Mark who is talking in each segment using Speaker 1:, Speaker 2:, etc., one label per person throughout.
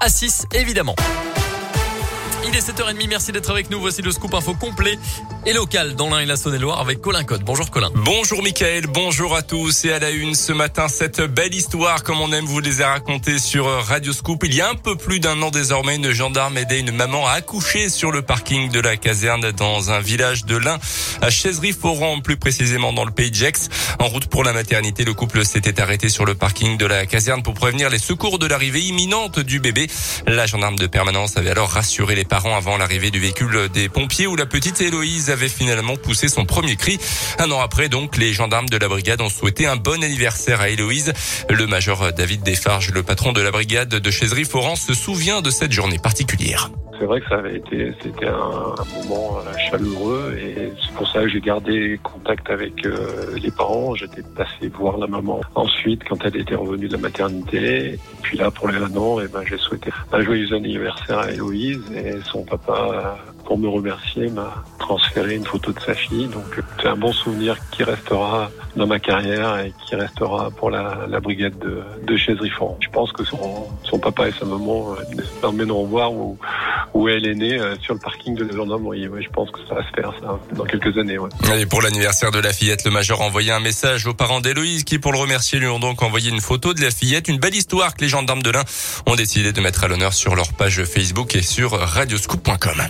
Speaker 1: à 6 évidemment. Il est 7h30, merci d'être avec nous. Voici le scoop info complet et local dans l'Ain et la Saône-et-Loire avec Colin Code. Bonjour Colin.
Speaker 2: Bonjour Mickaël, bonjour à tous et à la une ce matin cette belle histoire comme on aime vous les a raconter sur Radio Scoop. Il y a un peu plus d'un an désormais, une gendarme aidait une maman à accoucher sur le parking de la caserne dans un village de l'Ain à Chaiserie-Foran, plus précisément dans le pays de Gex. En route pour la maternité, le couple s'était arrêté sur le parking de la caserne pour prévenir les secours de l'arrivée imminente du bébé. La gendarme de permanence avait alors rassuré les parents avant l'arrivée du véhicule des pompiers où la petite Héloïse avait finalement poussé son premier cri. Un an après, donc, les gendarmes de la brigade ont souhaité un bon anniversaire à Héloïse. Le major David Desfarges, le patron de la brigade de chaiserie Florence, se souvient de cette journée particulière.
Speaker 3: C'est vrai que ça avait été, c'était un, moment euh, chaleureux et c'est pour ça que j'ai gardé contact avec euh, les parents. J'étais passé voir la maman ensuite quand elle était revenue de la maternité. Puis là, pour les un eh ben, j'ai souhaité un joyeux anniversaire à Héloïse et son papa pour me remercier, m'a transféré une photo de sa fille. Donc c'est un bon souvenir qui restera dans ma carrière et qui restera pour la, la brigade de, de Chaiserie-Fort. Je pense que son, son papa et sa maman euh, l'emmèneront voir où, où elle est née euh, sur le parking de gendarmerie. Je pense que ça va se faire ça dans quelques années.
Speaker 2: Et pour l'anniversaire de la fillette, le major a envoyé un message aux parents d'Héloïse qui, pour le remercier, lui ont donc envoyé une photo de la fillette. Une belle histoire que les gendarmes de l'Ain ont décidé de mettre à l'honneur sur leur page Facebook et sur radioscoop.com.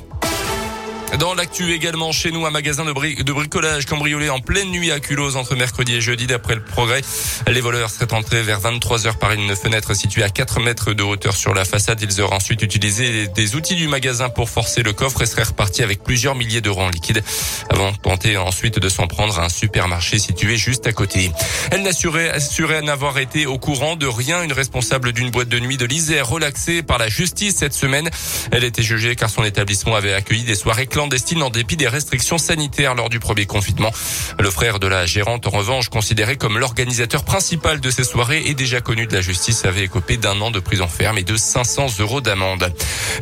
Speaker 2: Dans l'actu également chez nous, un magasin de, bricolage cambriolé en pleine nuit à Culose entre mercredi et jeudi d'après le progrès. Les voleurs seraient entrés vers 23 heures par une fenêtre située à 4 mètres de hauteur sur la façade. Ils auraient ensuite utilisé des outils du magasin pour forcer le coffre et seraient repartis avec plusieurs milliers d'euros en liquide avant de tenter ensuite de s'en prendre à un supermarché situé juste à côté. Elle n'assurait assurait n'avoir été au courant de rien. Une responsable d'une boîte de nuit de l'Isère relaxée par la justice cette semaine. Elle était jugée car son établissement avait accueilli des soirées clandestine en dépit des restrictions sanitaires lors du premier confinement. Le frère de la gérante, en revanche, considéré comme l'organisateur principal de ces soirées et déjà connu de la justice, avait écopé d'un an de prison ferme et de 500 euros d'amende.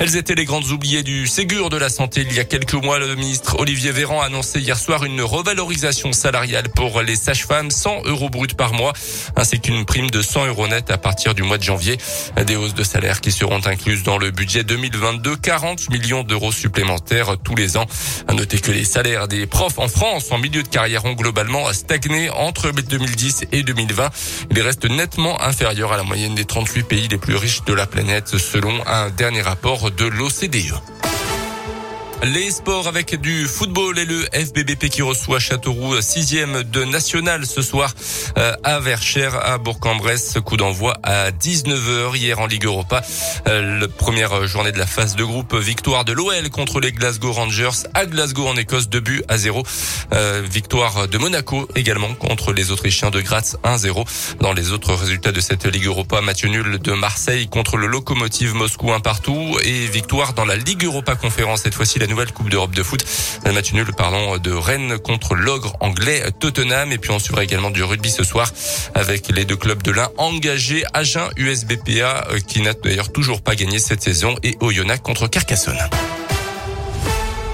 Speaker 2: Elles étaient les grandes oubliées du Ségur de la santé. Il y a quelques mois, le ministre Olivier Véran a annoncé hier soir une revalorisation salariale pour les sages-femmes, 100 euros bruts par mois, ainsi qu'une prime de 100 euros net à partir du mois de janvier. Des hausses de salaire qui seront incluses dans le budget 2022, 40 millions d'euros supplémentaires tous les À noter que les salaires des profs en France en milieu de carrière ont globalement stagné entre 2010 et 2020. Ils restent nettement inférieurs à la moyenne des 38 pays les plus riches de la planète selon un dernier rapport de l'OCDE. Les sports avec du football et le FBBP qui reçoit Châteauroux, sixième de national ce soir euh, à Verchères, à Bourg-en-Bresse. Coup d'envoi à 19h hier en Ligue Europa. Euh, la première journée de la phase de groupe. Victoire de l'OL contre les Glasgow Rangers à Glasgow en Écosse, 2 buts à 0. Euh, victoire de Monaco également contre les Autrichiens de Graz 1-0. Dans les autres résultats de cette Ligue Europa, match nul de Marseille contre le Locomotive Moscou un partout et victoire dans la Ligue Europa Conférence cette fois-ci nouvelle Coupe d'Europe de foot. Un match nul, parlons de Rennes contre l'ogre anglais Tottenham. Et puis on suivra également du rugby ce soir avec les deux clubs de l'un engagés. Agen USBPA euh, qui n'a d'ailleurs toujours pas gagné cette saison et Oyonnax contre Carcassonne.